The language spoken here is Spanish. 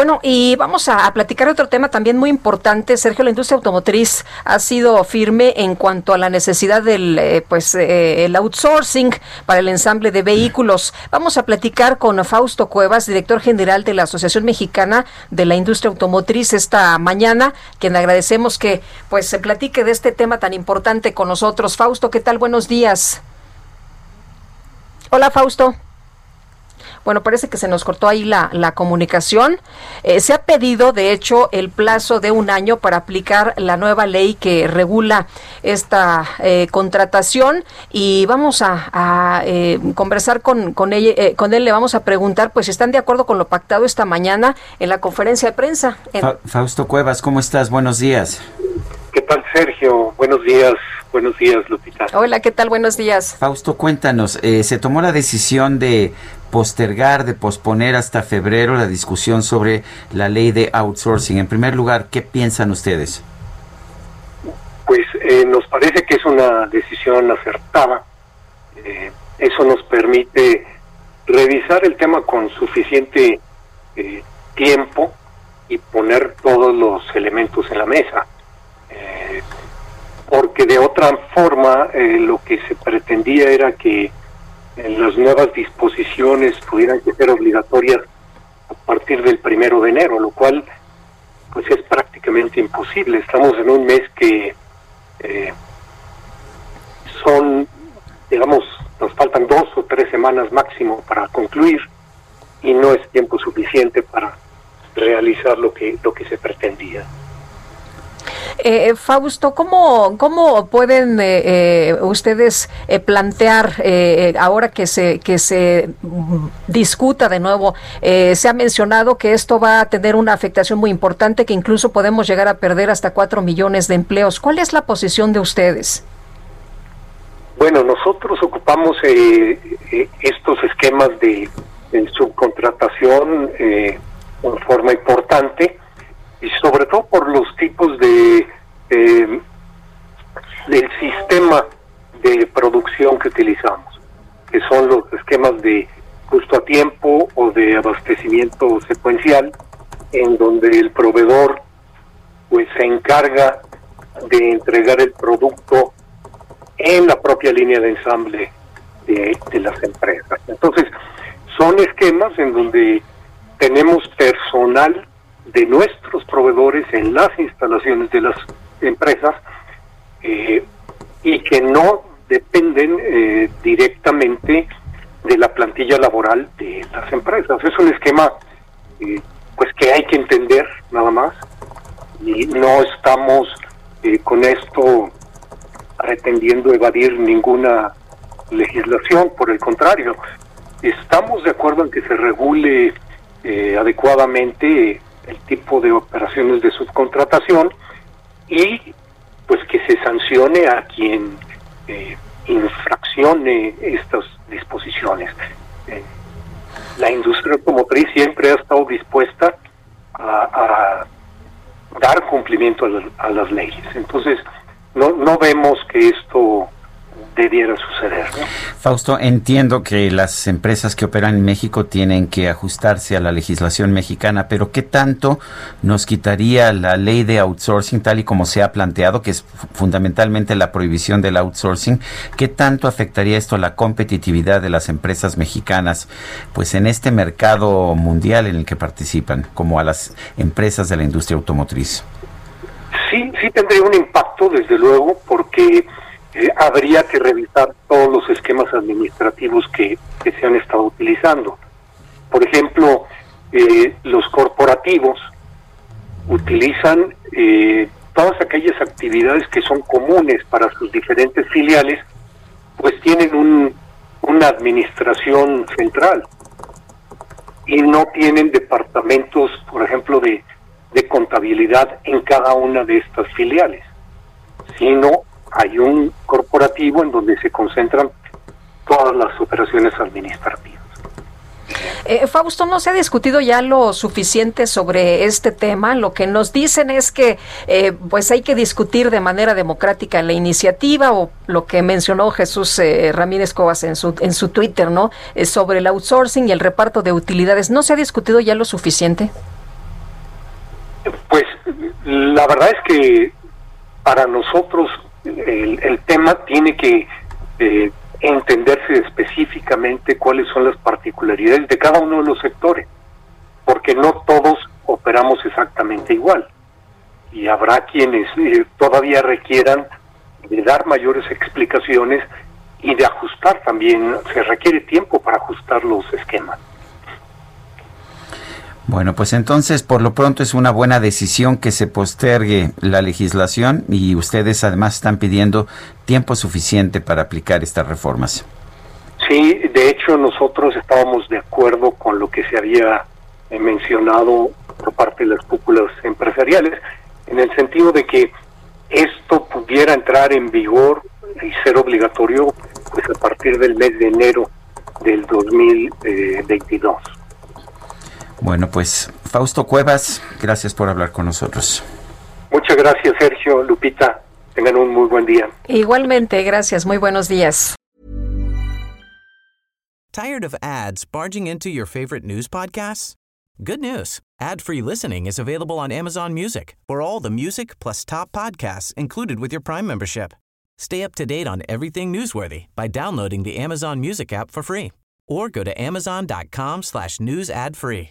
Bueno, y vamos a, platicar otro tema también muy importante. Sergio, la industria automotriz ha sido firme en cuanto a la necesidad del eh, pues eh, el outsourcing para el ensamble de vehículos. Vamos a platicar con Fausto Cuevas, director general de la Asociación Mexicana de la Industria Automotriz esta mañana, quien agradecemos que pues se platique de este tema tan importante con nosotros. Fausto, ¿qué tal? Buenos días. Hola, Fausto. Bueno, parece que se nos cortó ahí la, la comunicación. Eh, se ha pedido, de hecho, el plazo de un año para aplicar la nueva ley que regula esta eh, contratación y vamos a, eh, conversar con, con, ella, con él. Le vamos a preguntar, pues, si están de acuerdo con lo pactado esta mañana en la conferencia de prensa. Fausto Cuevas, ¿cómo estás? Buenos días. ¿Qué tal, Sergio? Buenos días. Buenos días, Lupita. Hola, ¿qué tal? Buenos días. Fausto, cuéntanos, se tomó la decisión de postergar, de posponer hasta febrero la discusión sobre la ley de outsourcing. En primer lugar, ¿qué piensan ustedes? Pues eh, nos parece que es una decisión acertada. Eh, eso nos permite revisar el tema con suficiente eh, tiempo y poner todos los elementos en la mesa. porque de otra forma lo que se pretendía era que las nuevas disposiciones pudieran ser obligatorias a partir del primero de enero, lo cual pues es prácticamente imposible. Estamos en un mes que eh, son, digamos, nos faltan dos o tres semanas máximo para concluir y no es tiempo suficiente para realizar lo que lo que se pretendía. Eh, Fausto, ¿cómo, cómo pueden eh, eh, ustedes plantear ahora que se, que se discuta de nuevo? se ha mencionado que esto va a tener una afectación muy importante, que incluso podemos llegar a perder hasta cuatro millones de empleos. ¿Cuál es la posición de ustedes? Bueno, nosotros ocupamos estos esquemas de, de subcontratación en forma importante y sobre todo por los tipos de eh, del sistema de producción que utilizamos, que son los esquemas de justo a tiempo o de abastecimiento secuencial, en donde el proveedor pues se encarga de entregar el producto en la propia línea de ensamble de, de las empresas. Entonces, son esquemas en donde tenemos personal de nuestros proveedores en las instalaciones de las empresas eh, y que no dependen eh, directamente de la plantilla laboral de las empresas. Es un esquema eh, pues que hay que entender nada más y no estamos con esto pretendiendo evadir ninguna legislación, por el contrario, estamos de acuerdo en que se regule adecuadamente el tipo de operaciones de subcontratación y pues que se sancione a quien eh, infraccione estas disposiciones. Eh, la industria automotriz siempre ha estado dispuesta a, dar cumplimiento a, a, las leyes. Entonces, no, no vemos que esto debiera suceder. Fausto, entiendo que las empresas que operan en México tienen que ajustarse a la legislación mexicana, pero ¿qué tanto nos quitaría la ley de outsourcing tal y como se ha planteado, que es fundamentalmente la prohibición del outsourcing? ¿Qué tanto afectaría esto a la competitividad de las empresas mexicanas, pues en este mercado mundial en el que participan, como a las empresas de la industria automotriz? Sí, sí tendría un impacto, desde luego, porque eh, habría que revisar todos los esquemas administrativos que, se han estado utilizando. Por ejemplo, eh, los corporativos utilizan eh, todas aquellas actividades que son comunes para sus diferentes filiales, pues tienen un, una administración central. y no tienen departamentos, por ejemplo, de, de contabilidad en cada una de estas filiales, sino hay un corporativo en donde se concentran todas las operaciones administrativas. Eh, Fausto, ¿no se ha discutido ya lo suficiente sobre este tema? Lo que nos dicen es que eh, pues hay que discutir de manera democrática la iniciativa o lo que mencionó Jesús eh, Ramírez Cobas en su, en su Twitter, ¿no? sobre el outsourcing y el reparto de utilidades. ¿No se ha discutido ya lo suficiente? Pues la verdad es que para nosotros el, el tema tiene que entenderse específicamente cuáles son las particularidades de cada uno de los sectores, porque no todos operamos exactamente igual. Y habrá quienes eh, todavía requieran de dar mayores explicaciones y de ajustar también, se requiere tiempo para ajustar los esquemas. Bueno, pues entonces por lo pronto es una buena decisión que se postergue la legislación y ustedes además están pidiendo tiempo suficiente para aplicar estas reformas. Sí, de hecho nosotros estábamos de acuerdo con lo que se había eh, mencionado por parte de las cúpulas empresariales, en el sentido de que esto pudiera entrar en vigor y ser obligatorio pues a partir del mes de enero del 2022. Bueno, pues Fausto Cuevas, gracias por hablar con nosotros. Muchas gracias, Sergio, Lupita. Tengan un muy buen día. Igualmente, gracias. Muy buenos días. Tired of ads barging into your favorite news podcasts? Good news. Ad-free listening is available on Amazon Music. For all the music plus top podcasts included with your Prime membership. Stay up to date on everything newsworthy by downloading the Amazon Music app for free or go to amazon.com slash news ad free.